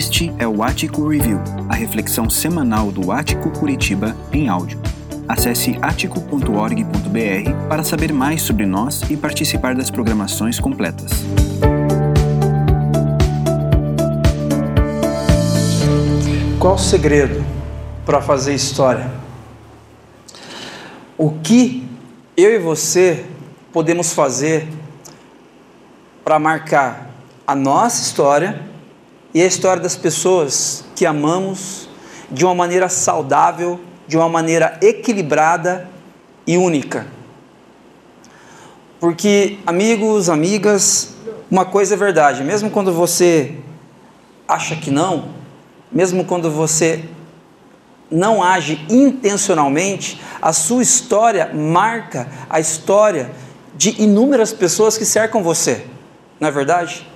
Este é o Ático Review, a reflexão semanal do Ático Curitiba em áudio. Acesse atico.org.br para saber mais sobre nós e participar das programações completas. Qual o segredo para fazer história? O que eu e você podemos fazer para marcar a nossa história e a história das pessoas que amamos de uma maneira saudável, de uma maneira equilibrada e única. Porque, amigos, amigas, uma coisa é verdade, mesmo quando você acha que não, mesmo quando você não age intencionalmente, a sua história marca a história de inúmeras pessoas que cercam você, não é verdade?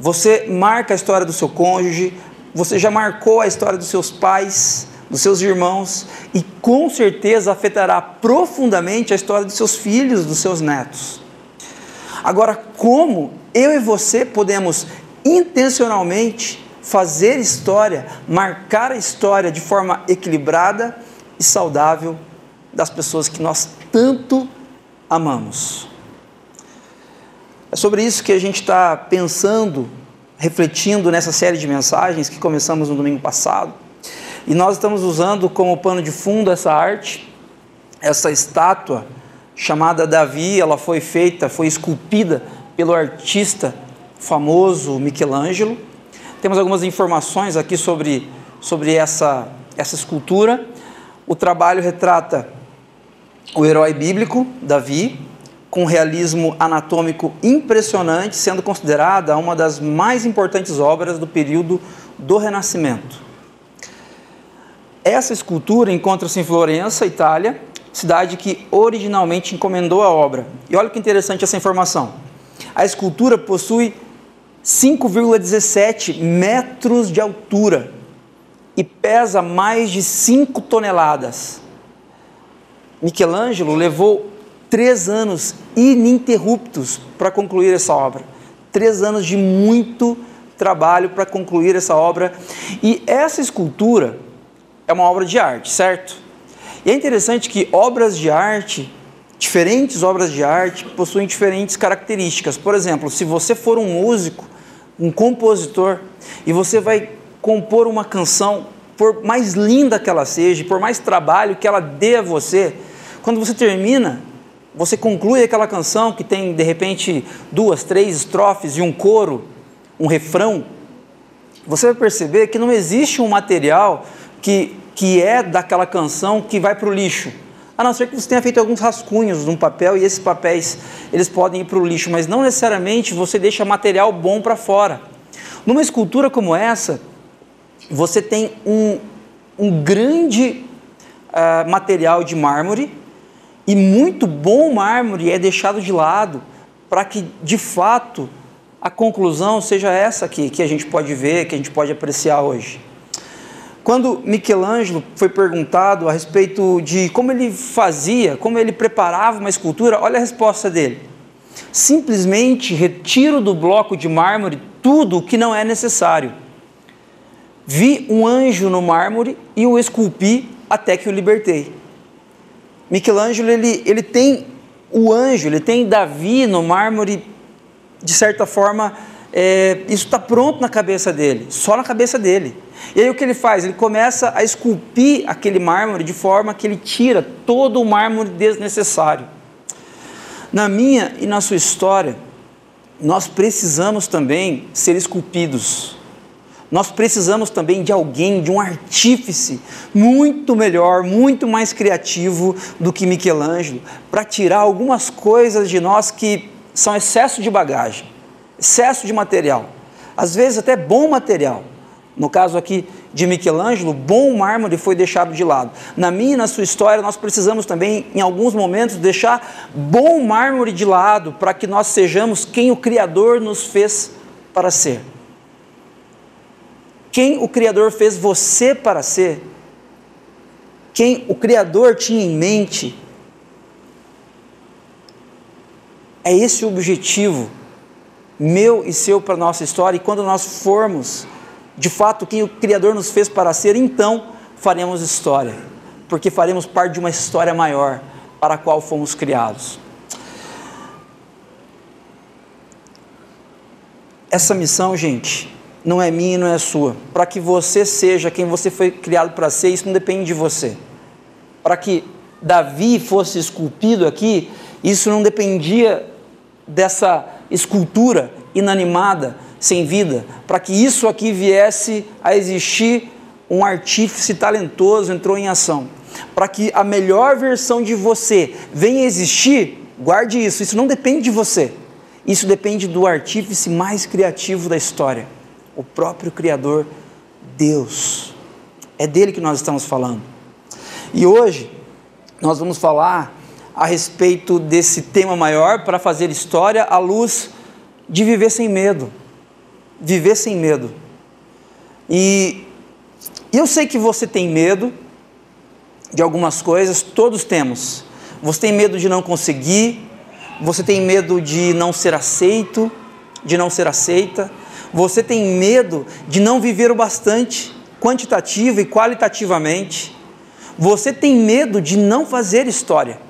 Você marca a história do seu cônjuge, você já marcou a história dos seus pais, dos seus irmãos e com certeza afetará profundamente a história dos seus filhos, dos seus netos. Agora, como eu e você podemos intencionalmente fazer história, marcar a história de forma equilibrada e saudável das pessoas que nós tanto amamos? É sobre isso que a gente está pensando, refletindo nessa série de mensagens que começamos no domingo passado. E nós estamos usando como pano de fundo essa arte, essa estátua chamada Davi. Ela foi feita, foi esculpida pelo artista famoso Michelangelo. Temos algumas informações aqui sobre, sobre essa, essa escultura. O trabalho retrata o herói bíblico, Davi, com realismo anatômico impressionante, sendo considerada uma das mais importantes obras do período do Renascimento. Essa escultura encontra-se em Florença, Itália, cidade que originalmente encomendou a obra. E olha que interessante essa informação. A escultura possui 5,17 metros de altura e pesa mais de 5 toneladas. Michelangelo levou três anos ininterruptos para concluir essa obra. Três anos de muito trabalho para concluir essa obra. E essa escultura é uma obra de arte, certo? E é interessante que obras de arte, diferentes obras de arte, possuem diferentes características. Por exemplo, se você for um músico, um compositor, e você vai compor uma canção, por mais linda que ela seja, por mais trabalho que ela dê a você, quando você termina, você conclui aquela canção que tem de repente duas, três estrofes e um coro, um refrão, você vai perceber que não existe um material que, que é daquela canção que vai para o lixo. A não ser que você tenha feito alguns rascunhos num papel e esses papéis eles podem ir para o lixo, mas não necessariamente você deixa material bom para fora. Numa escultura como essa, você tem um, um grande uh, material de mármore e muito bom mármore é deixado de lado para que, de fato, a conclusão seja essa aqui, que a gente pode ver, que a gente pode apreciar hoje. Quando Michelangelo foi perguntado a respeito de como ele fazia, como ele preparava uma escultura, olha a resposta dele. Simplesmente retiro do bloco de mármore tudo o que não é necessário. Vi um anjo no mármore e o esculpi até que o libertei. Michelangelo ele, ele tem o anjo, ele tem Davi no mármore, de certa forma, é, isso está pronto na cabeça dele, só na cabeça dele. E aí o que ele faz? Ele começa a esculpir aquele mármore de forma que ele tira todo o mármore desnecessário. Na minha e na sua história, nós precisamos também ser esculpidos nós precisamos também de alguém, de um artífice muito melhor, muito mais criativo do que Michelangelo, para tirar algumas coisas de nós que são excesso de bagagem, excesso de material, às vezes até bom material. No caso aqui de Michelangelo, bom mármore foi deixado de lado. Na minha e na sua história, nós precisamos também, em alguns momentos, deixar bom mármore de lado para que nós sejamos quem o Criador nos fez para ser quem o Criador fez você para ser, quem o Criador tinha em mente. É esse o objetivo meu e seu para a nossa história, e quando nós formos de fato quem o Criador nos fez para ser, então faremos história, porque faremos parte de uma história maior para a qual fomos criados. Essa missão, gente, não é minha e não é sua. Para que você seja quem você foi criado para ser, isso não depende de você. Para que Davi fosse esculpido aqui, isso não dependia dessa escultura inanimada, sem vida. Para que isso aqui viesse a existir, um artífice talentoso entrou em ação. Para que a melhor versão de você venha a existir, guarde isso, isso não depende de você. Isso depende do artífice mais criativo da história, o próprio Criador, Deus. É dele que nós estamos falando. E hoje nós vamos falar a respeito desse tema maior para fazer história à luz de viver sem medo. Viver sem medo. E eu sei que você tem medo de algumas coisas, todos temos. Você tem medo de não conseguir, você tem medo de não ser aceito, de não ser aceita, você tem medo de não viver o bastante, quantitativa e qualitativamente. Você tem medo de não fazer história.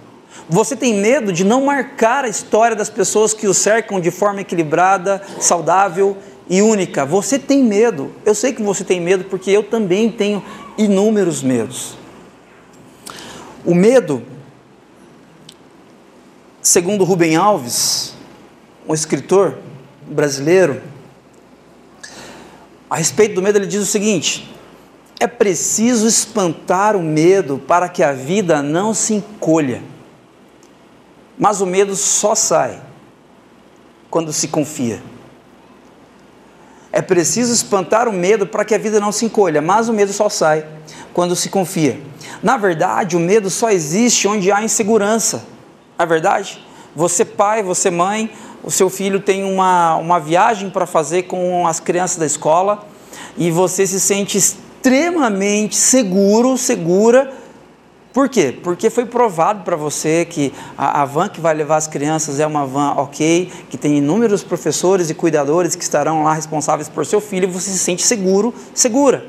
Você tem medo de não marcar a história das pessoas que o cercam de forma equilibrada, saudável e única. Você tem medo. Eu sei que você tem medo porque eu também tenho inúmeros medos. O medo Segundo Rubem Alves, um escritor brasileiro, a respeito do medo, ele diz o seguinte: é preciso espantar o medo para que a vida não se encolha. Mas o medo só sai quando se confia. É preciso espantar o medo para que a vida não se encolha, mas o medo só sai quando se confia. Na verdade, o medo só existe onde há insegurança não é verdade? Você pai, você mãe, o seu filho tem uma, uma viagem para fazer com as crianças da escola e você se sente extremamente seguro, segura. Por quê? Porque foi provado para você que a, a, van que vai levar as crianças é uma van ok, que tem inúmeros professores e cuidadores que estarão lá responsáveis por seu filho e você se sente seguro, segura.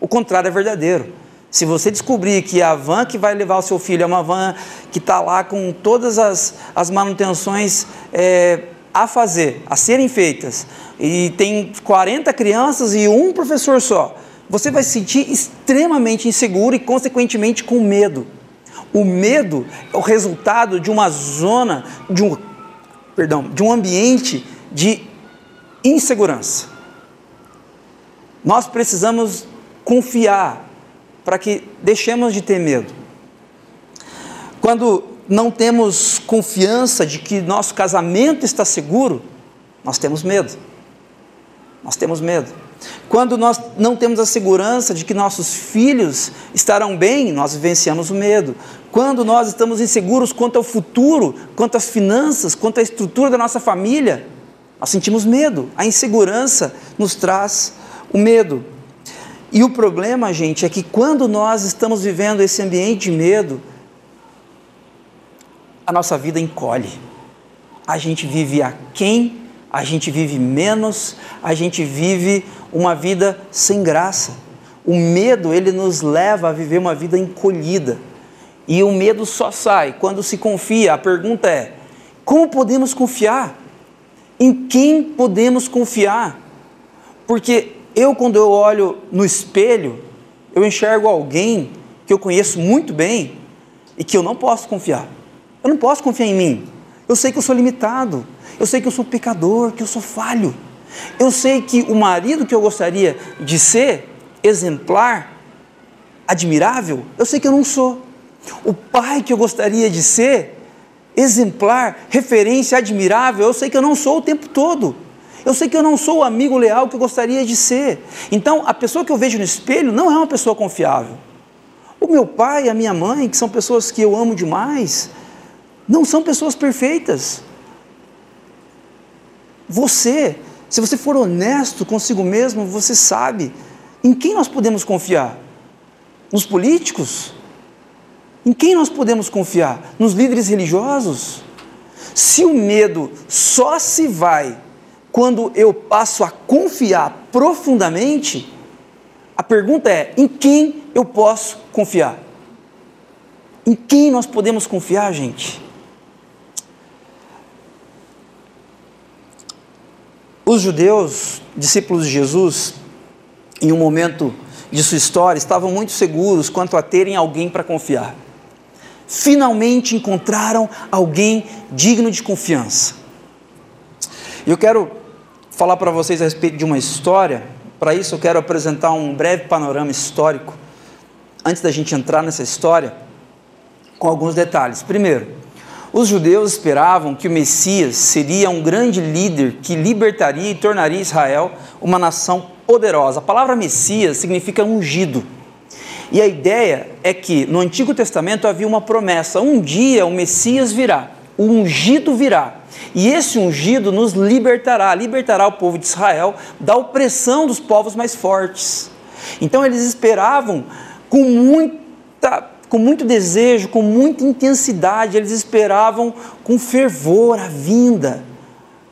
O contrário é verdadeiro. Se você descobrir que a van que vai levar o seu filho é uma van que está lá com todas as, as manutenções é, a fazer, a serem feitas, e tem 40 crianças e um professor só, você vai se sentir extremamente inseguro e, consequentemente, com medo. O medo é o resultado de uma zona, de um, perdão, de um ambiente de insegurança. Nós precisamos confiar para que deixemos de ter medo. Quando não temos confiança de que nosso casamento está seguro, nós temos medo. Nós temos medo. Quando nós não temos a segurança de que nossos filhos estarão bem, nós vivenciamos o medo. Quando nós estamos inseguros quanto ao futuro, quanto às finanças, quanto à estrutura da nossa família, nós sentimos medo. A insegurança nos traz o medo. E o problema, gente, é que quando nós estamos vivendo esse ambiente de medo, a nossa vida encolhe. A gente vive aquém, a gente vive menos, a gente vive uma vida sem graça. O medo, ele nos leva a viver uma vida encolhida. E o medo só sai quando se confia. A pergunta é: como podemos confiar? Em quem podemos confiar? Porque eu, quando eu olho no espelho, eu enxergo alguém que eu conheço muito bem e que eu não posso confiar. Eu não posso confiar em mim. Eu sei que eu sou limitado. Eu sei que eu sou pecador, que eu sou falho. Eu sei que o marido que eu gostaria de ser, exemplar, admirável, eu sei que eu não sou. O pai que eu gostaria de ser, exemplar, referência admirável, eu sei que eu não sou o tempo todo. Eu sei que eu não sou o amigo leal que eu gostaria de ser. Então, a pessoa que eu vejo no espelho não é uma pessoa confiável. O meu pai e a minha mãe, que são pessoas que eu amo demais, não são pessoas perfeitas. Você, se você for honesto consigo mesmo, você sabe em quem nós podemos confiar? Nos políticos? Em quem nós podemos confiar? Nos líderes religiosos? Se o medo só se vai quando eu passo a confiar profundamente, a pergunta é: em quem eu posso confiar? Em quem nós podemos confiar, gente? Os judeus, discípulos de Jesus, em um momento de sua história, estavam muito seguros quanto a terem alguém para confiar. Finalmente encontraram alguém digno de confiança. Eu quero falar para vocês a respeito de uma história. Para isso, eu quero apresentar um breve panorama histórico, antes da gente entrar nessa história, com alguns detalhes. Primeiro, os judeus esperavam que o Messias seria um grande líder que libertaria e tornaria Israel uma nação poderosa. A palavra Messias significa ungido. E a ideia é que no Antigo Testamento havia uma promessa: um dia o Messias virá, o ungido virá. E esse ungido nos libertará, libertará o povo de Israel da opressão dos povos mais fortes. Então eles esperavam com muita com muito desejo, com muita intensidade, eles esperavam com fervor a vinda.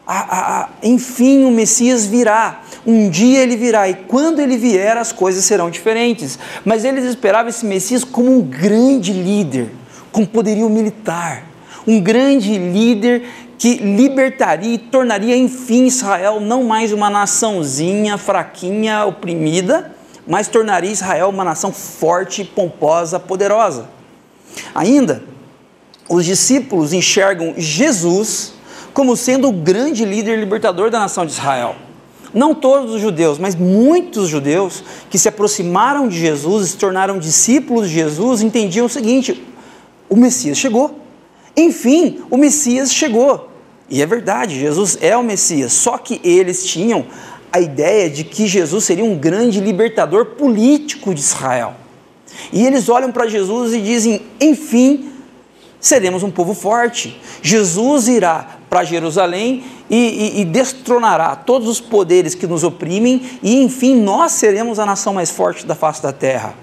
A, a, a, enfim, o Messias virá. Um dia ele virá e quando ele vier as coisas serão diferentes. Mas eles esperavam esse Messias como um grande líder, com poderio militar, um grande líder que libertaria e tornaria enfim Israel não mais uma naçãozinha fraquinha, oprimida, mas tornaria Israel uma nação forte, pomposa, poderosa. Ainda, os discípulos enxergam Jesus como sendo o grande líder libertador da nação de Israel. Não todos os judeus, mas muitos judeus que se aproximaram de Jesus, se tornaram discípulos de Jesus, entendiam o seguinte: o Messias chegou. Enfim, o Messias chegou. E é verdade, Jesus é o Messias, só que eles tinham a ideia de que Jesus seria um grande libertador político de Israel. E eles olham para Jesus e dizem: enfim, seremos um povo forte. Jesus irá para Jerusalém e, e, e, destronará todos os poderes que nos oprimem, e enfim, nós seremos a nação mais forte da face da terra.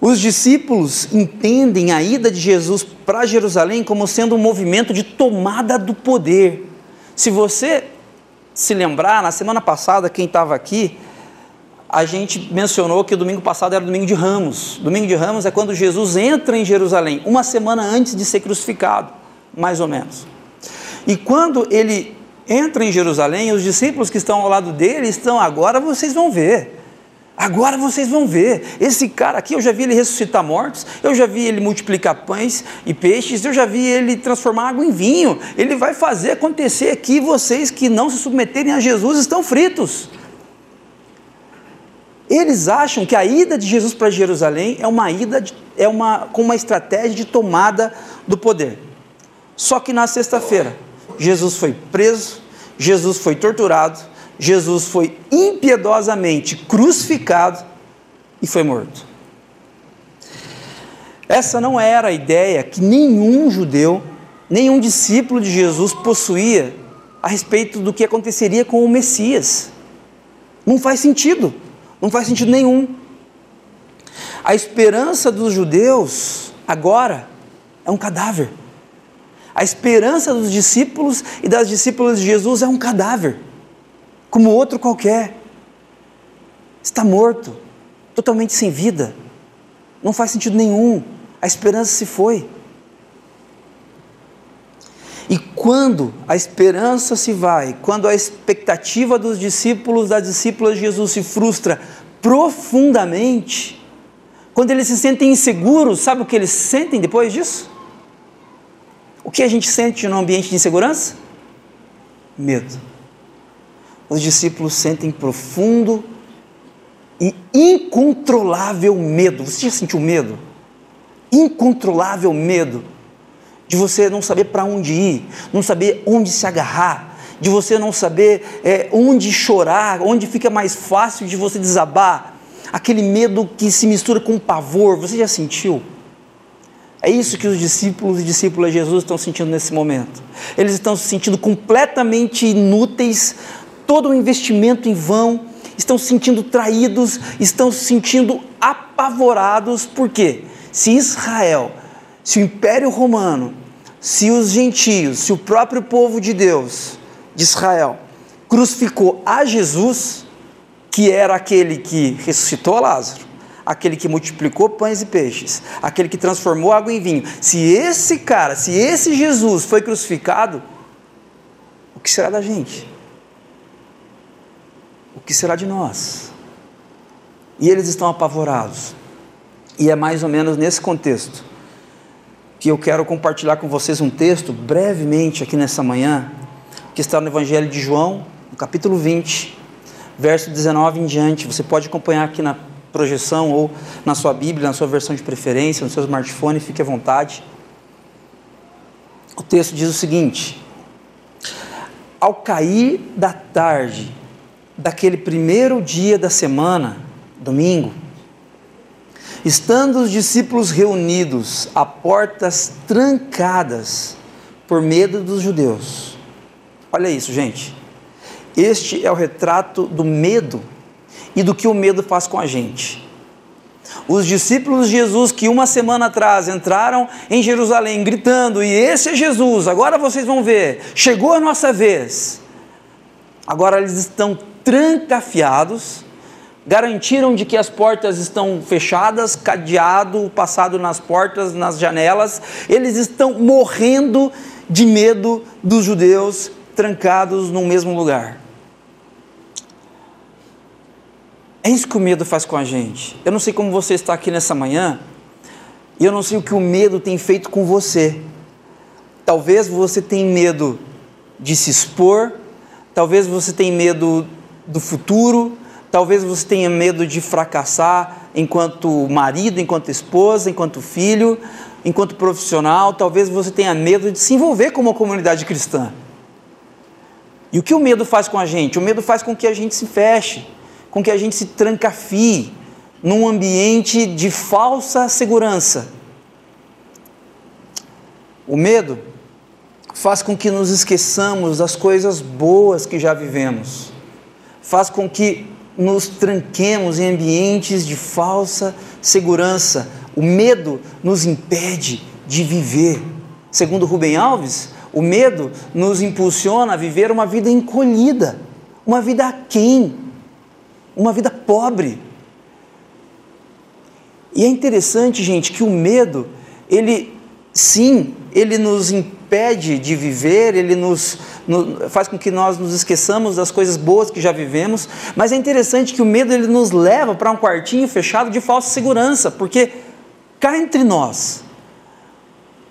Os discípulos entendem a ida de Jesus para Jerusalém como sendo um movimento de tomada do poder. Se você se lembrar, na semana passada, quem estava aqui, a gente mencionou que o domingo passado era o domingo de Ramos. Domingo de Ramos é quando Jesus entra em Jerusalém, uma semana antes de ser crucificado, mais ou menos. E quando ele entra em Jerusalém, os discípulos que estão ao lado dele estão, agora vocês vão ver. Agora vocês vão ver. Esse cara aqui, eu já vi ele ressuscitar mortos, eu já vi ele multiplicar pães e peixes, eu já vi ele transformar água em vinho. Ele vai fazer acontecer aqui. Vocês que não se submeterem a Jesus estão fritos. Eles acham que a ida de Jesus para Jerusalém é uma ida, de, é uma, com uma estratégia de tomada do poder. Só que na sexta-feira, Jesus foi preso, Jesus foi torturado, Jesus foi impiedosamente crucificado e foi morto. Essa não era a ideia que nenhum judeu, nenhum discípulo de Jesus possuía a respeito do que aconteceria com o Messias. Não faz sentido, não faz sentido nenhum. A esperança dos judeus agora é um cadáver. A esperança dos discípulos e das discípulas de Jesus é um cadáver como outro qualquer. Está morto, totalmente sem vida. Não faz sentido nenhum. A esperança se foi. E quando a esperança se vai, quando a expectativa dos discípulos, das discípulas de Jesus se frustra profundamente, quando eles se sentem inseguros, sabe o que eles sentem depois disso? O que a gente sente no ambiente de insegurança? Medo os discípulos sentem profundo e incontrolável medo. Você já sentiu medo? Incontrolável medo de você não saber para onde ir, não saber onde se agarrar, de você não saber é, onde chorar, onde fica mais fácil de você desabar. Aquele medo que se mistura com pavor, você já sentiu? É isso que os discípulos e discípulas de Jesus estão sentindo nesse momento. Eles estão se sentindo completamente inúteis todo o investimento em vão, estão se sentindo traídos, estão se sentindo apavorados, porque se Israel, se o Império Romano se os gentios, se o próprio povo de Deus, de Israel, crucificou a Jesus, que era aquele que ressuscitou Lázaro, aquele que multiplicou pães e peixes, aquele que transformou água em vinho, se esse cara, se esse Jesus foi crucificado, o que será da gente? O que será de nós? E eles estão apavorados. E é mais ou menos nesse contexto que eu quero compartilhar com vocês um texto brevemente aqui nessa manhã, que está no Evangelho de João, no capítulo 20, verso 19 em diante. Você pode acompanhar aqui na projeção ou na sua Bíblia, na sua versão de preferência, no seu smartphone, fique à vontade. O texto diz o seguinte: Ao cair da tarde daquele primeiro dia da semana, domingo, estando os discípulos reunidos a portas trancadas por medo dos judeus. Olha isso, gente. Este é o retrato do medo e do que o medo faz com a gente. Os discípulos de Jesus que uma semana atrás entraram em Jerusalém gritando: E esse é Jesus, agora vocês vão ver, chegou a nossa vez. Agora eles estão trancafiados, garantiram de que as portas estão fechadas, cadeado passado nas portas, nas janelas, eles estão morrendo de medo dos judeus trancados no mesmo lugar. É isso que o medo faz com a gente. Eu não sei como você está aqui nessa manhã, e eu não sei o que o medo tem feito com você. Talvez você tenha medo de se expor, talvez você tenha medo do futuro, talvez você tenha medo de fracassar enquanto marido, enquanto esposa, enquanto filho, enquanto profissional, talvez você tenha medo de se envolver com uma comunidade cristã. E o que o medo faz com a gente? O medo faz com que a gente se feche com que a gente se trancafie num ambiente de falsa segurança. O medo faz com que nos esqueçamos das coisas boas que já vivemos, faz com que nos tranquemos em ambientes de falsa segurança. O medo nos impede de viver. Segundo Rubem Alves, o medo nos impulsiona a viver uma vida encolhida, uma vida aquém uma vida pobre. E é interessante, gente, que o medo, ele sim, ele nos impede de viver, ele nos, nos, faz com que nós nos esqueçamos das coisas boas que já vivemos, mas é interessante que o medo ele nos leva para um quartinho fechado de falsa segurança, porque cá entre nós,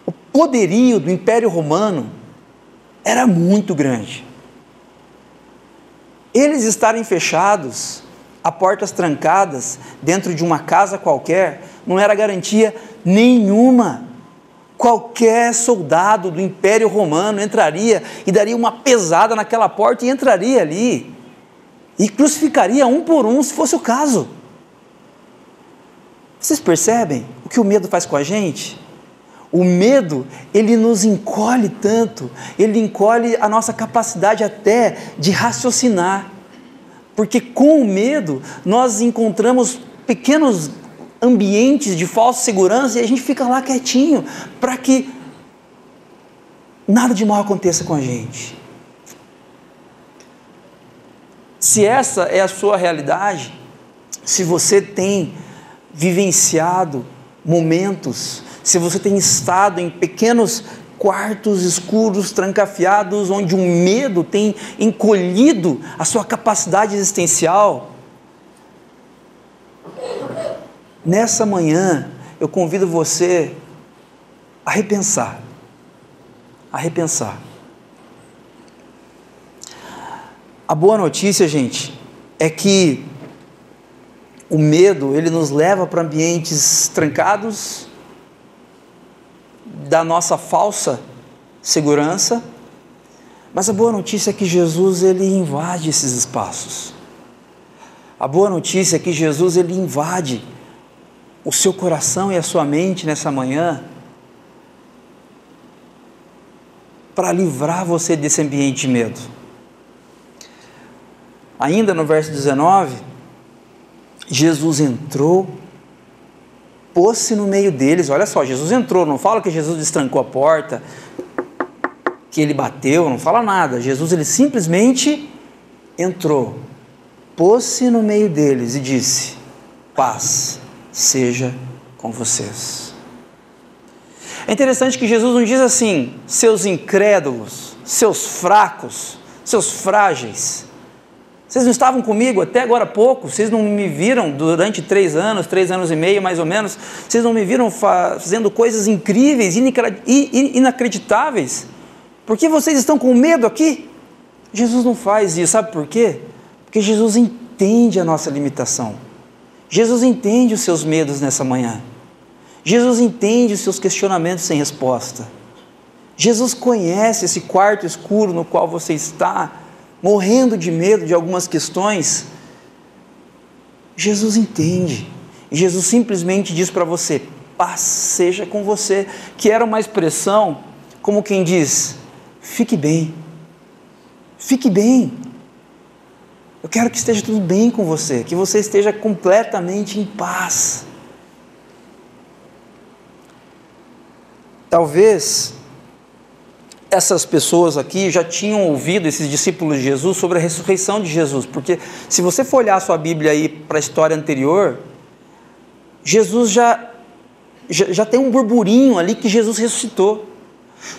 o poderio do Império Romano era muito grande. Eles estarem fechados a portas trancadas dentro de uma casa qualquer não era garantia nenhuma. Qualquer soldado do Império Romano entraria e daria uma pesada naquela porta e entraria ali e crucificaria um por um, se fosse o caso. Vocês percebem o que o medo faz com a gente? O medo, ele nos encolhe tanto, ele encolhe a nossa capacidade até de raciocinar. Porque com o medo nós encontramos pequenos ambientes de falsa segurança e a gente fica lá quietinho para que nada de mal aconteça com a gente. Se essa é a sua realidade, se você tem vivenciado momentos, se você tem estado em pequenos quartos escuros, trancafiados, onde o medo tem encolhido a sua capacidade existencial. Nessa manhã, eu convido você a repensar. A repensar. A boa notícia, gente, é que o medo, ele nos leva para ambientes trancados, da nossa falsa segurança, mas a boa notícia é que Jesus ele invade esses espaços. A boa notícia é que Jesus ele invade o seu coração e a sua mente nessa manhã para livrar você desse ambiente de medo. Ainda no verso 19, Jesus entrou pôs-se no meio deles. Olha só, Jesus entrou, não fala que Jesus destrancou a porta, que ele bateu, não fala nada. Jesus ele simplesmente entrou, pôs-se no meio deles e disse: Paz seja com vocês. É interessante que Jesus não diz assim, seus incrédulos, seus fracos, seus frágeis. Vocês não estavam comigo até agora há pouco, vocês não me viram durante três anos, três anos e meio mais ou menos, vocês não me viram fazendo coisas incríveis, inacreditáveis. Por que vocês estão com medo aqui? Jesus não faz isso, sabe por quê? Porque Jesus entende a nossa limitação. Jesus entende os seus medos nessa manhã. Jesus entende os seus questionamentos sem resposta. Jesus conhece esse quarto escuro no qual você está morrendo de medo de algumas questões, Jesus entende. Jesus simplesmente diz para você: paz seja com você, que era uma expressão como quem diz: fique bem, fique bem. Eu quero que esteja tudo bem com você, que você esteja completamente em paz. Talvez essas pessoas aqui já tinham ouvido, esses discípulos de Jesus, sobre a ressurreição de Jesus, porque se você for olhar a sua Bíblia aí para a história anterior, Jesus já, já, já tem um burburinho ali que Jesus ressuscitou.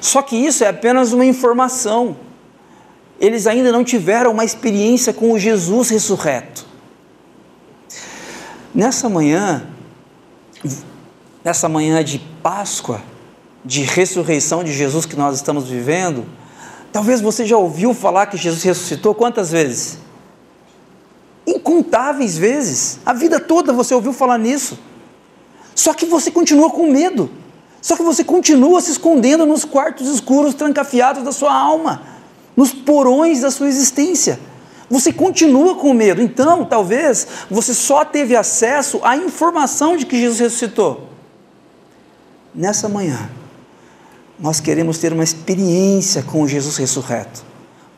Só que isso é apenas uma informação. Eles ainda não tiveram uma experiência com o Jesus ressurreto. Nessa manhã, nessa manhã de Páscoa, de ressurreição de Jesus que nós estamos vivendo, talvez você já ouviu falar que Jesus ressuscitou quantas vezes? Incontáveis vezes. A vida toda você ouviu falar nisso. Só que você continua com medo. Só que você continua se escondendo nos quartos escuros, trancafiados da sua alma, nos porões da sua existência. Você continua com medo. Então, talvez você só teve acesso à informação de que Jesus ressuscitou. Nessa manhã, nós queremos ter uma experiência com Jesus ressurreto,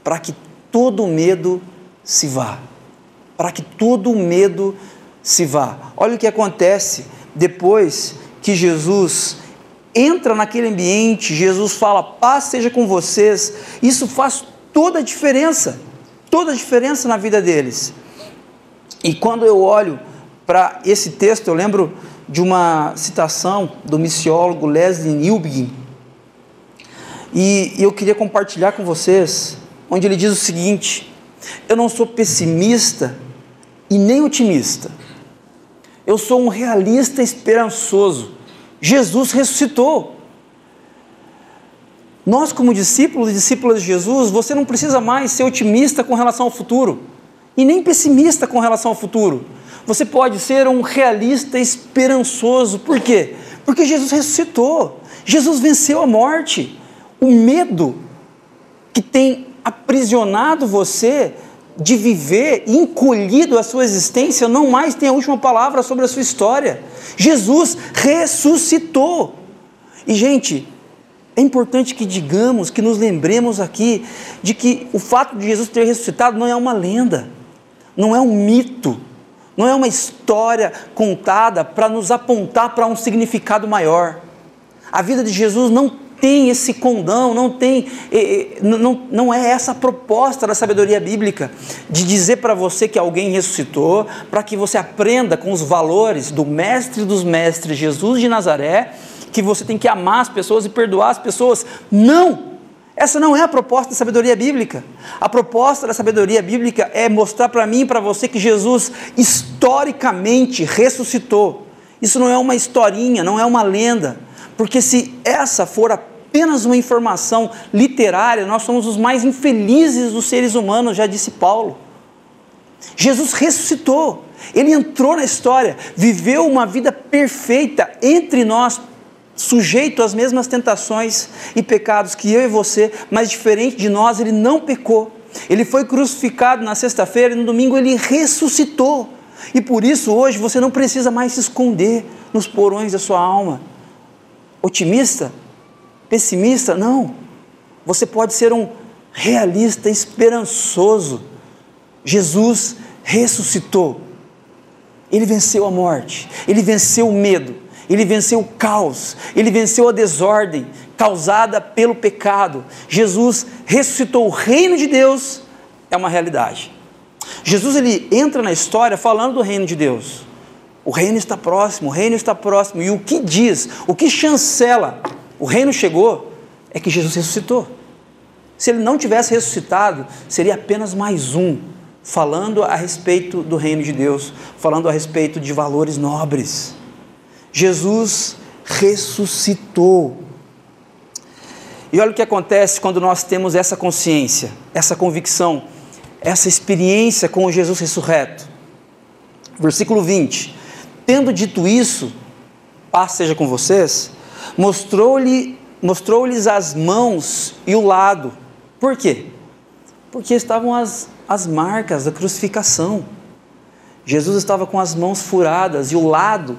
para que todo medo se vá. Para que todo medo se vá. Olha o que acontece depois que Jesus entra naquele ambiente, Jesus fala: paz seja com vocês. Isso faz toda a diferença, toda a diferença na vida deles. E quando eu olho para esse texto, eu lembro de uma citação do missiólogo Leslie Newbegin, e eu queria compartilhar com vocês, onde ele diz o seguinte: eu não sou pessimista e nem otimista. Eu sou um realista esperançoso. Jesus ressuscitou. Nós, como discípulos e discípulas de Jesus, você não precisa mais ser otimista com relação ao futuro e nem pessimista com relação ao futuro. Você pode ser um realista esperançoso. Por quê? Porque Jesus ressuscitou. Jesus venceu a morte o medo que tem aprisionado você de viver, encolhido a sua existência, não mais tem a última palavra sobre a sua história. Jesus ressuscitou. E, gente, é importante que digamos, que nos lembremos aqui de que o fato de Jesus ter ressuscitado não é uma lenda, não é um mito, não é uma história contada para nos apontar para um significado maior. A vida de Jesus não tem esse condão, não tem, não, não é essa a proposta da sabedoria bíblica, de dizer para você que alguém ressuscitou, para que você aprenda com os valores do mestre dos mestres, Jesus de Nazaré, que você tem que amar as pessoas e perdoar as pessoas. Não! Essa não é a proposta da sabedoria bíblica. A proposta da sabedoria bíblica é mostrar para mim e para você que Jesus historicamente ressuscitou. Isso não é uma historinha, não é uma lenda. Porque se essa for apenas uma informação literária, nós somos os mais infelizes dos seres humanos, já disse Paulo. Jesus ressuscitou, ele entrou na história, viveu uma vida perfeita entre nós, sujeito às mesmas tentações e pecados que eu e você, mas diferente de nós, ele não pecou. Ele foi crucificado na sexta-feira e no domingo ele ressuscitou. E por isso hoje você não precisa mais se esconder nos porões da sua alma. Otimista? pessimista, não. Você pode ser um realista esperançoso. Jesus ressuscitou. Ele venceu a morte, ele venceu o medo, ele venceu o caos, ele venceu a desordem causada pelo pecado. Jesus ressuscitou o reino de Deus, é uma realidade. Jesus ele entra na história falando do reino de Deus. O reino está próximo, o reino está próximo. E o que diz, o que chancela, o reino chegou, é que Jesus ressuscitou. Se ele não tivesse ressuscitado, seria apenas mais um, falando a respeito do reino de Deus, falando a respeito de valores nobres. Jesus ressuscitou. E olha o que acontece quando nós temos essa consciência, essa convicção, essa experiência com o Jesus ressurreto. Versículo 20: Tendo dito isso, paz seja com vocês, mostrou-lhe mostrou-lhes as mãos e o lado. Por quê? Porque estavam as, as marcas da crucificação. Jesus estava com as mãos furadas e o lado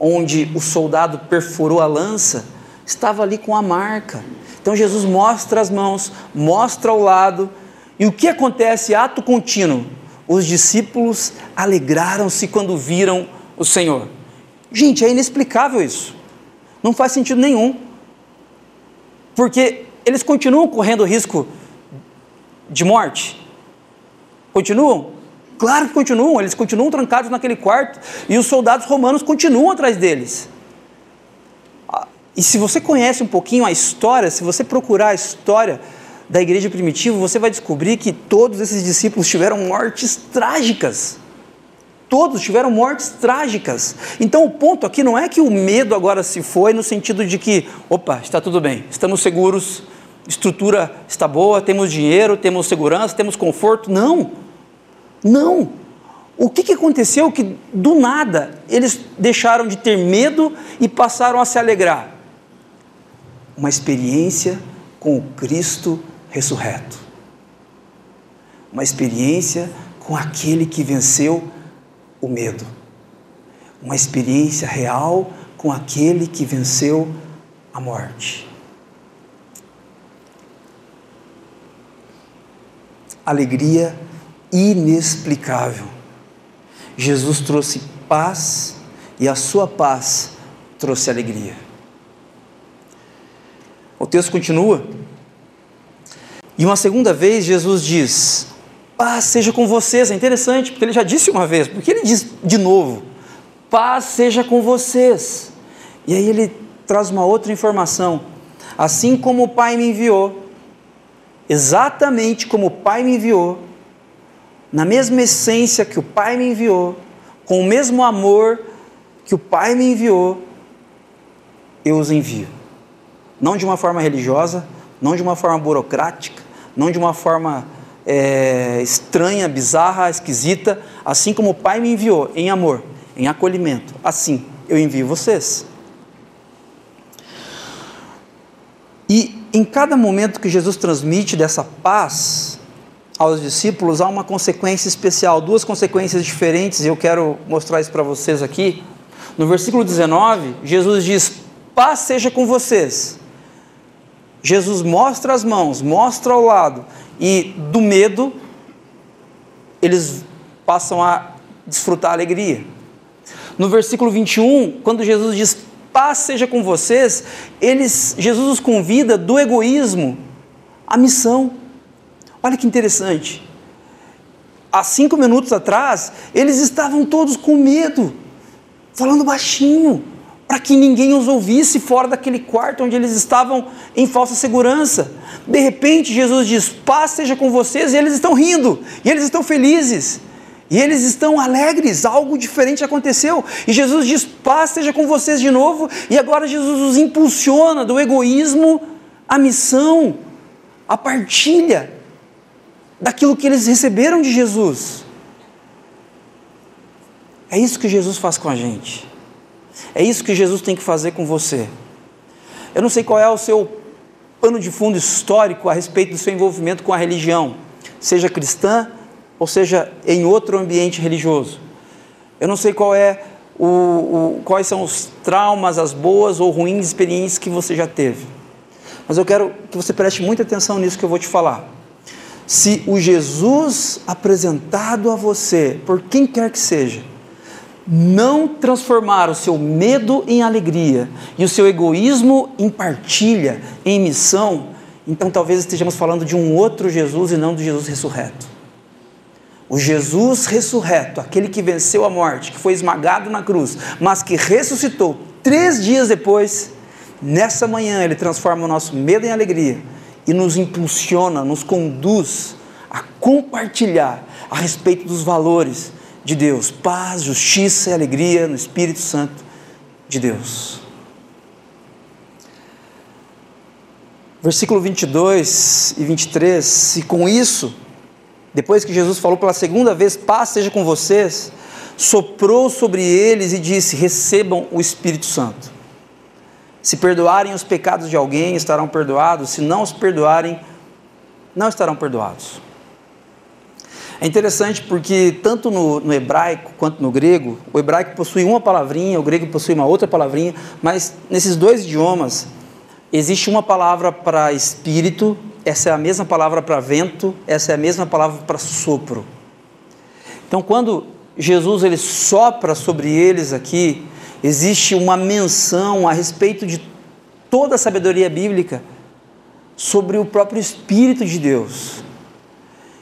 onde o soldado perfurou a lança estava ali com a marca. Então Jesus mostra as mãos, mostra o lado, e o que acontece? Ato contínuo. Os discípulos alegraram-se quando viram o Senhor. Gente, é inexplicável isso. Não faz sentido nenhum. Porque eles continuam correndo risco de morte. Continuam? Claro que continuam, eles continuam trancados naquele quarto e os soldados romanos continuam atrás deles. Ah, e se você conhece um pouquinho a história, se você procurar a história da igreja primitiva, você vai descobrir que todos esses discípulos tiveram mortes trágicas. Todos tiveram mortes trágicas. Então o ponto aqui não é que o medo agora se foi no sentido de que, opa, está tudo bem, estamos seguros, estrutura está boa, temos dinheiro, temos segurança, temos conforto. Não. Não. O que, que aconteceu que do nada eles deixaram de ter medo e passaram a se alegrar? Uma experiência com o Cristo ressurreto. Uma experiência com aquele que venceu o medo. Uma experiência real com aquele que venceu a morte. Alegria inexplicável. Jesus trouxe paz e a sua paz trouxe alegria. O texto continua. E uma segunda vez Jesus diz: Paz seja com vocês. É interessante, porque ele já disse uma vez, porque ele diz de novo: Paz seja com vocês. E aí ele traz uma outra informação. Assim como o Pai me enviou, exatamente como o Pai me enviou, na mesma essência que o Pai me enviou, com o mesmo amor que o Pai me enviou, eu os envio. Não de uma forma religiosa, não de uma forma burocrática, não de uma forma é, estranha, bizarra, esquisita, assim como o Pai me enviou em amor, em acolhimento, assim eu envio vocês. E em cada momento que Jesus transmite dessa paz, aos discípulos, há uma consequência especial, duas consequências diferentes, e eu quero mostrar isso para vocês aqui. No versículo 19, Jesus diz: Paz seja com vocês. Jesus mostra as mãos, mostra ao lado, e do medo, eles passam a desfrutar a alegria. No versículo 21, quando Jesus diz: Paz seja com vocês, eles, Jesus os convida do egoísmo à missão. Olha que interessante. Há cinco minutos atrás, eles estavam todos com medo, falando baixinho, para que ninguém os ouvisse fora daquele quarto onde eles estavam em falsa segurança. De repente, Jesus diz: Paz seja com vocês, e eles estão rindo, e eles estão felizes. E eles estão alegres, algo diferente aconteceu. E Jesus diz: Paz seja com vocês de novo. E agora Jesus os impulsiona do egoísmo à missão, à partilha daquilo que eles receberam de Jesus. É isso que Jesus faz com a gente. É isso que Jesus tem que fazer com você. Eu não sei qual é o seu pano de fundo histórico a respeito do seu envolvimento com a religião, seja cristã ou seja em outro ambiente religioso. Eu não sei qual é o, o, quais são os traumas, as boas ou ruins experiências que você já teve. Mas eu quero que você preste muita atenção nisso que eu vou te falar se o Jesus apresentado a você, por quem quer que seja, não transformar o seu medo em alegria e o seu egoísmo em partilha, em missão, então talvez estejamos falando de um outro Jesus e não do Jesus ressurreto. O Jesus ressurreto, aquele que venceu a morte, que foi esmagado na cruz, mas que ressuscitou três dias depois, nessa manhã ele transforma o nosso medo em alegria e nos impulsiona, nos conduz a compartilhar a respeito dos valores de Deus: paz, justiça e alegria no Espírito Santo de Deus. Versículo 22 e 23, e com isso, depois que Jesus falou pela segunda vez: paz seja com vocês, soprou sobre eles e disse: recebam o Espírito Santo. Se perdoarem os pecados de alguém, estarão perdoados, se não os perdoarem, não estarão perdoados. É interessante porque, tanto no, no, hebraico quanto no grego, o hebraico possui uma palavrinha, o grego possui uma outra palavrinha, mas nesses dois idiomas, existe uma palavra para espírito, essa é a mesma palavra para vento, essa é a mesma palavra para sopro. Então, quando Jesus ele sopra sobre eles aqui, existe uma menção a respeito de toda a sabedoria bíblica sobre o próprio Espírito de Deus.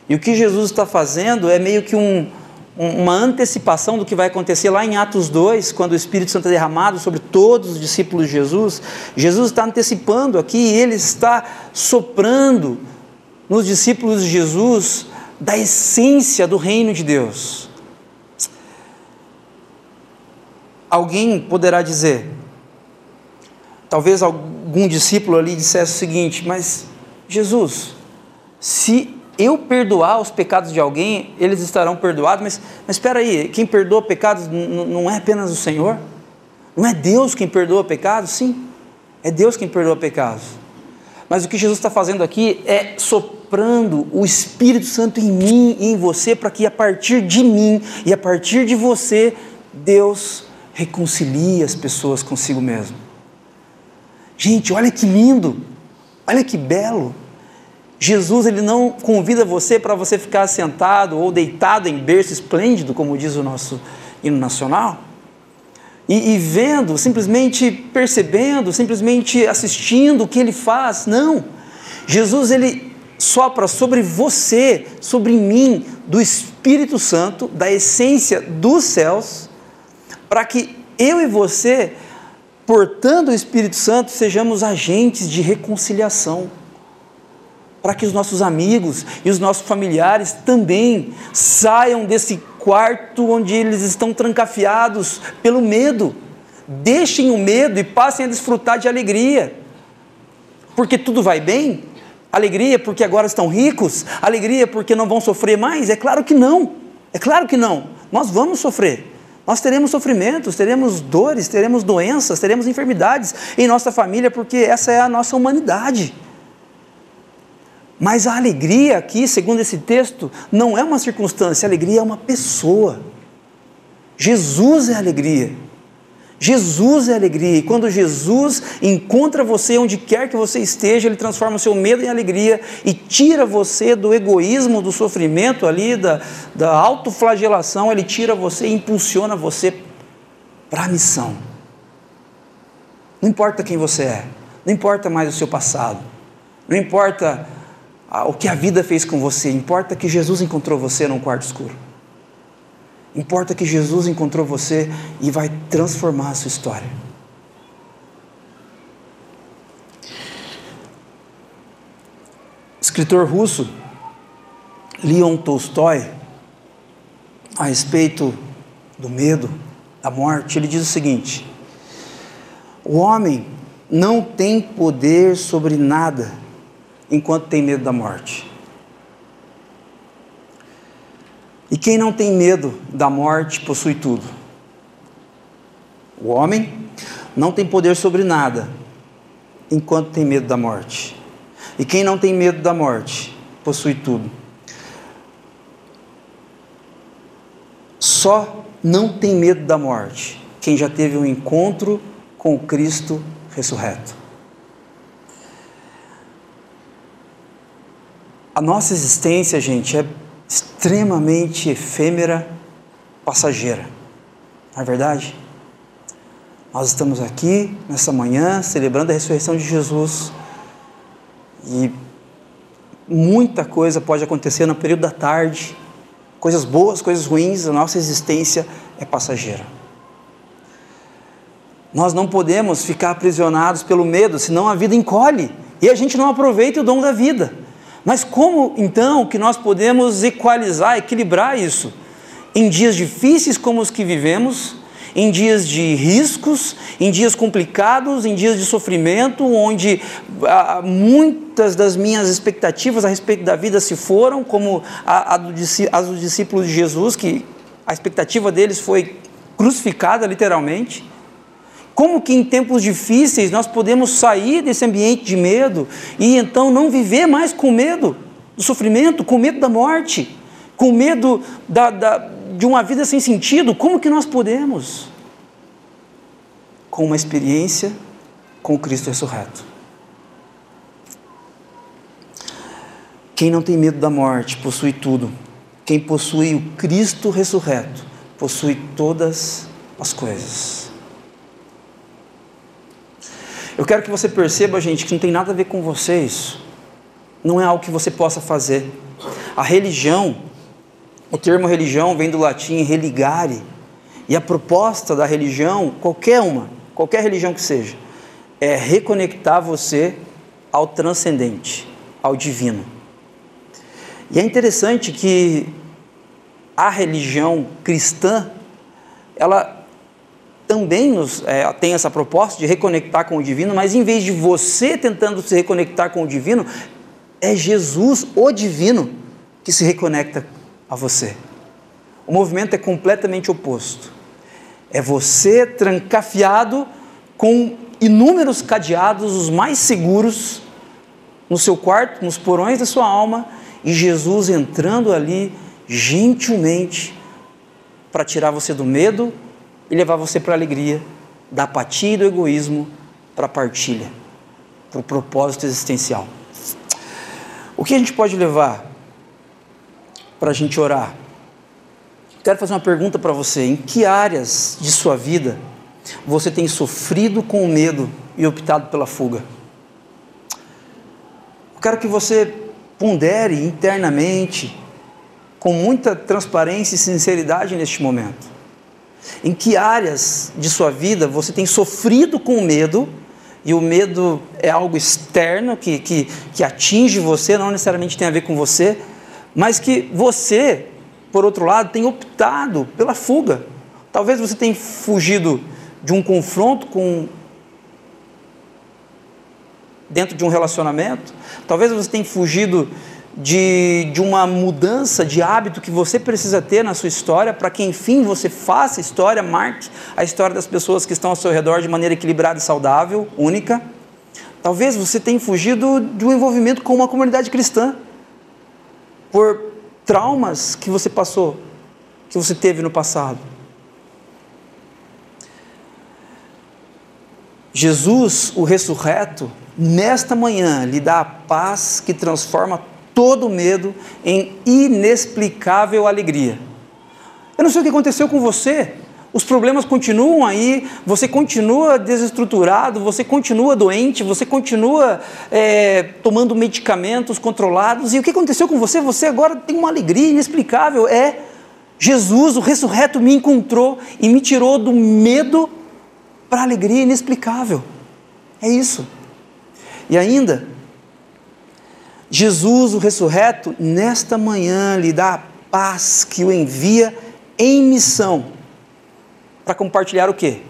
E o que Jesus está fazendo é meio que um, uma antecipação do que vai acontecer lá em Atos 2, quando o Espírito Santo é derramado sobre todos os discípulos de Jesus. Jesus está antecipando aqui ele está soprando nos discípulos de Jesus da essência do reino de Deus. Alguém poderá dizer, talvez algum discípulo ali dissesse o seguinte: Mas Jesus, se eu perdoar os pecados de alguém, eles estarão perdoados, mas, mas espera aí, quem perdoa pecados não é apenas o Senhor? Não é Deus quem perdoa pecados? Sim, é Deus quem perdoa pecados. Mas o que Jesus está fazendo aqui é soprando o Espírito Santo em mim e em você, para que a partir de mim e a partir de você, Deus reconcilie as pessoas consigo mesmo. Gente, olha que lindo, olha que belo. Jesus ele não convida você para você ficar sentado ou deitado em berço esplêndido, como diz o nosso hino nacional, e, e vendo, simplesmente percebendo, simplesmente assistindo o que ele faz. Não. Jesus ele sopra sobre você, sobre mim, do Espírito Santo, da essência dos céus, para que eu e você, portando o Espírito Santo, sejamos agentes de reconciliação para que os nossos amigos e os nossos familiares também saiam desse quarto onde eles estão trancafiados pelo medo. Deixem o medo e passem a desfrutar de alegria. Porque tudo vai bem? Alegria porque agora estão ricos? Alegria porque não vão sofrer mais? É claro que não. É claro que não. Nós vamos sofrer. Nós teremos sofrimentos, teremos dores, teremos doenças, teremos enfermidades em nossa família, porque essa é a nossa humanidade. Mas a alegria aqui, segundo esse texto, não é uma circunstância, a alegria é uma pessoa. Jesus é alegria. Jesus é alegria. E quando Jesus encontra você onde quer que você esteja, ele transforma o seu medo em alegria e tira você do egoísmo, do sofrimento ali, da, da autoflagelação, ele tira você e impulsiona você para a missão. Não importa quem você é, não importa mais o seu passado, não importa o que a vida fez com você, importa que Jesus encontrou você num quarto escuro. Importa que Jesus encontrou você e vai transformar a sua história. Escritor russo Leon Tolstói, a respeito do medo, da morte, ele diz o seguinte: o homem não tem poder sobre nada enquanto tem medo da morte. E quem não tem medo da morte possui tudo. O homem não tem poder sobre nada enquanto tem medo da morte. E quem não tem medo da morte possui tudo. Só não tem medo da morte quem já teve um encontro com o Cristo ressurreto. A nossa existência, gente, é extremamente efêmera, passageira. Não é verdade? Nós estamos aqui nessa manhã celebrando a ressurreição de Jesus e muita coisa pode acontecer no período da tarde, coisas boas, coisas ruins, a nossa existência é passageira. Nós não podemos ficar aprisionados pelo medo, senão a vida encolhe e a gente não aproveita o dom da vida. Mas como então que nós podemos equalizar, equilibrar isso? Em dias difíceis como os que vivemos, em dias de riscos, em dias complicados, em dias de sofrimento, onde ah, muitas das minhas expectativas a respeito da vida se foram, como a, a do, as dos discípulos de Jesus, que a expectativa deles foi crucificada literalmente. Como que em tempos difíceis nós podemos sair desse ambiente de medo e então não viver mais com medo do sofrimento, com medo da morte, com medo da, da de uma vida sem sentido, como que nós podemos? Com uma experiência com Cristo ressurreto. Quem não tem medo da morte possui tudo. Quem possui o Cristo ressurreto possui todas as coisas. Eu quero que você perceba, gente, que não tem nada a ver com você isso. Não é algo que você possa fazer. A religião o termo religião vem do latim religare, e a proposta da religião, qualquer uma, qualquer religião que seja, é reconectar você ao transcendente, ao divino. E é interessante que a religião cristã, ela também nos, é, tem essa proposta de reconectar com o divino, mas em vez de você tentando se reconectar com o divino, é Jesus, o divino, que se reconecta a você. O movimento é completamente oposto. É você trancafiado com inúmeros cadeados, os mais seguros, no seu quarto, nos porões da sua alma, e Jesus entrando ali gentilmente para tirar você do medo e levar você para a alegria, da apatia e do egoísmo para a partilha, para o propósito existencial. O que a gente pode levar para a gente orar. Quero fazer uma pergunta para você: em que áreas de sua vida você tem sofrido com o medo e optado pela fuga? Eu quero que você pondere internamente, com muita transparência e sinceridade neste momento. Em que áreas de sua vida você tem sofrido com o medo, e o medo é algo externo que, que, que atinge você, não necessariamente tem a ver com você, mas que você, por outro lado, tem optado pela fuga. Talvez você tenha fugido de um confronto com dentro de um relacionamento, talvez você tenha fugido de, de uma mudança de hábito que você precisa ter na sua história para que, enfim, você faça história, marque a história das pessoas que estão ao seu redor de maneira equilibrada e saudável, única. Talvez você tenha fugido de um envolvimento com uma comunidade cristã por traumas que você passou, que você teve no passado. Jesus, o ressurreto, nesta manhã lhe dá a paz que transforma todo medo em inexplicável alegria. Eu não sei o que aconteceu com você, os problemas continuam aí, você continua desestruturado, você continua doente, você continua é, tomando medicamentos controlados. E o que aconteceu com você? Você agora tem uma alegria inexplicável. É Jesus, o ressurreto, me encontrou e me tirou do medo para a alegria inexplicável. É isso. E ainda, Jesus, o ressurreto, nesta manhã lhe dá a paz que o envia em missão para compartilhar o quê?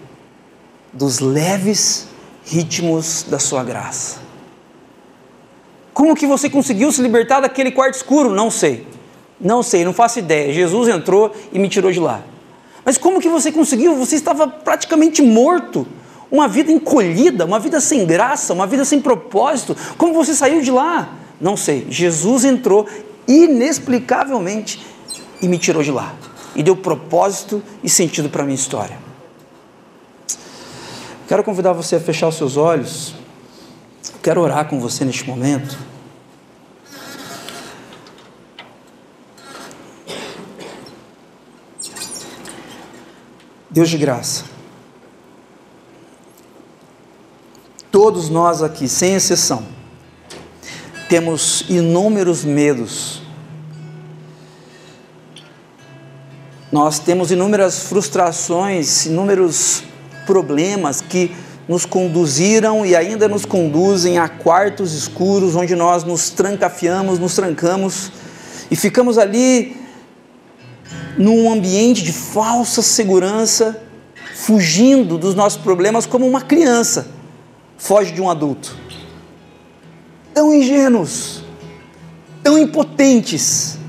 Dos leves ritmos da sua graça. Como que você conseguiu se libertar daquele quarto escuro? Não sei. Não sei, não faço ideia. Jesus entrou e me tirou de lá. Mas como que você conseguiu? Você estava praticamente morto. Uma vida encolhida, uma vida sem graça, uma vida sem propósito. Como você saiu de lá? Não sei. Jesus entrou inexplicavelmente e me tirou de lá e deu propósito e sentido para a minha história. Quero convidar você a fechar os seus olhos. Quero orar com você neste momento. Deus de graça, todos nós aqui, sem exceção, temos inúmeros medos. Nós temos inúmeras frustrações, inúmeros problemas que nos conduziram e ainda nos conduzem a quartos escuros onde nós nos trancafiamos, nos trancamos e ficamos ali num ambiente de falsa segurança, fugindo dos nossos problemas como uma criança foge de um adulto. Tão ingênuos, tão impotentes.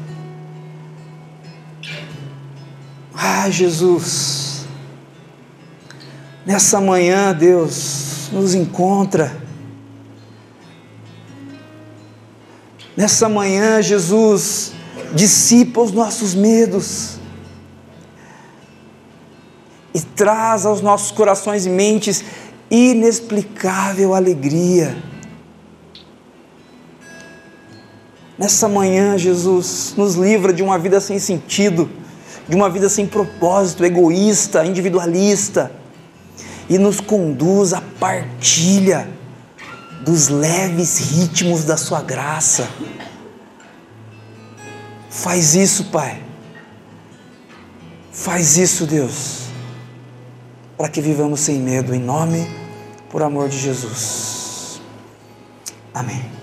Ah, Jesus, Nessa manhã, Deus nos encontra. Nessa manhã, Jesus dissipa os nossos medos e traz aos nossos corações e mentes inexplicável alegria. Nessa manhã, Jesus nos livra de uma vida sem sentido, de uma vida sem propósito, egoísta, individualista e nos conduz à partilha dos leves ritmos da Sua graça. Faz isso, Pai. Faz isso, Deus, para que vivamos sem medo, em nome, por amor de Jesus. Amém.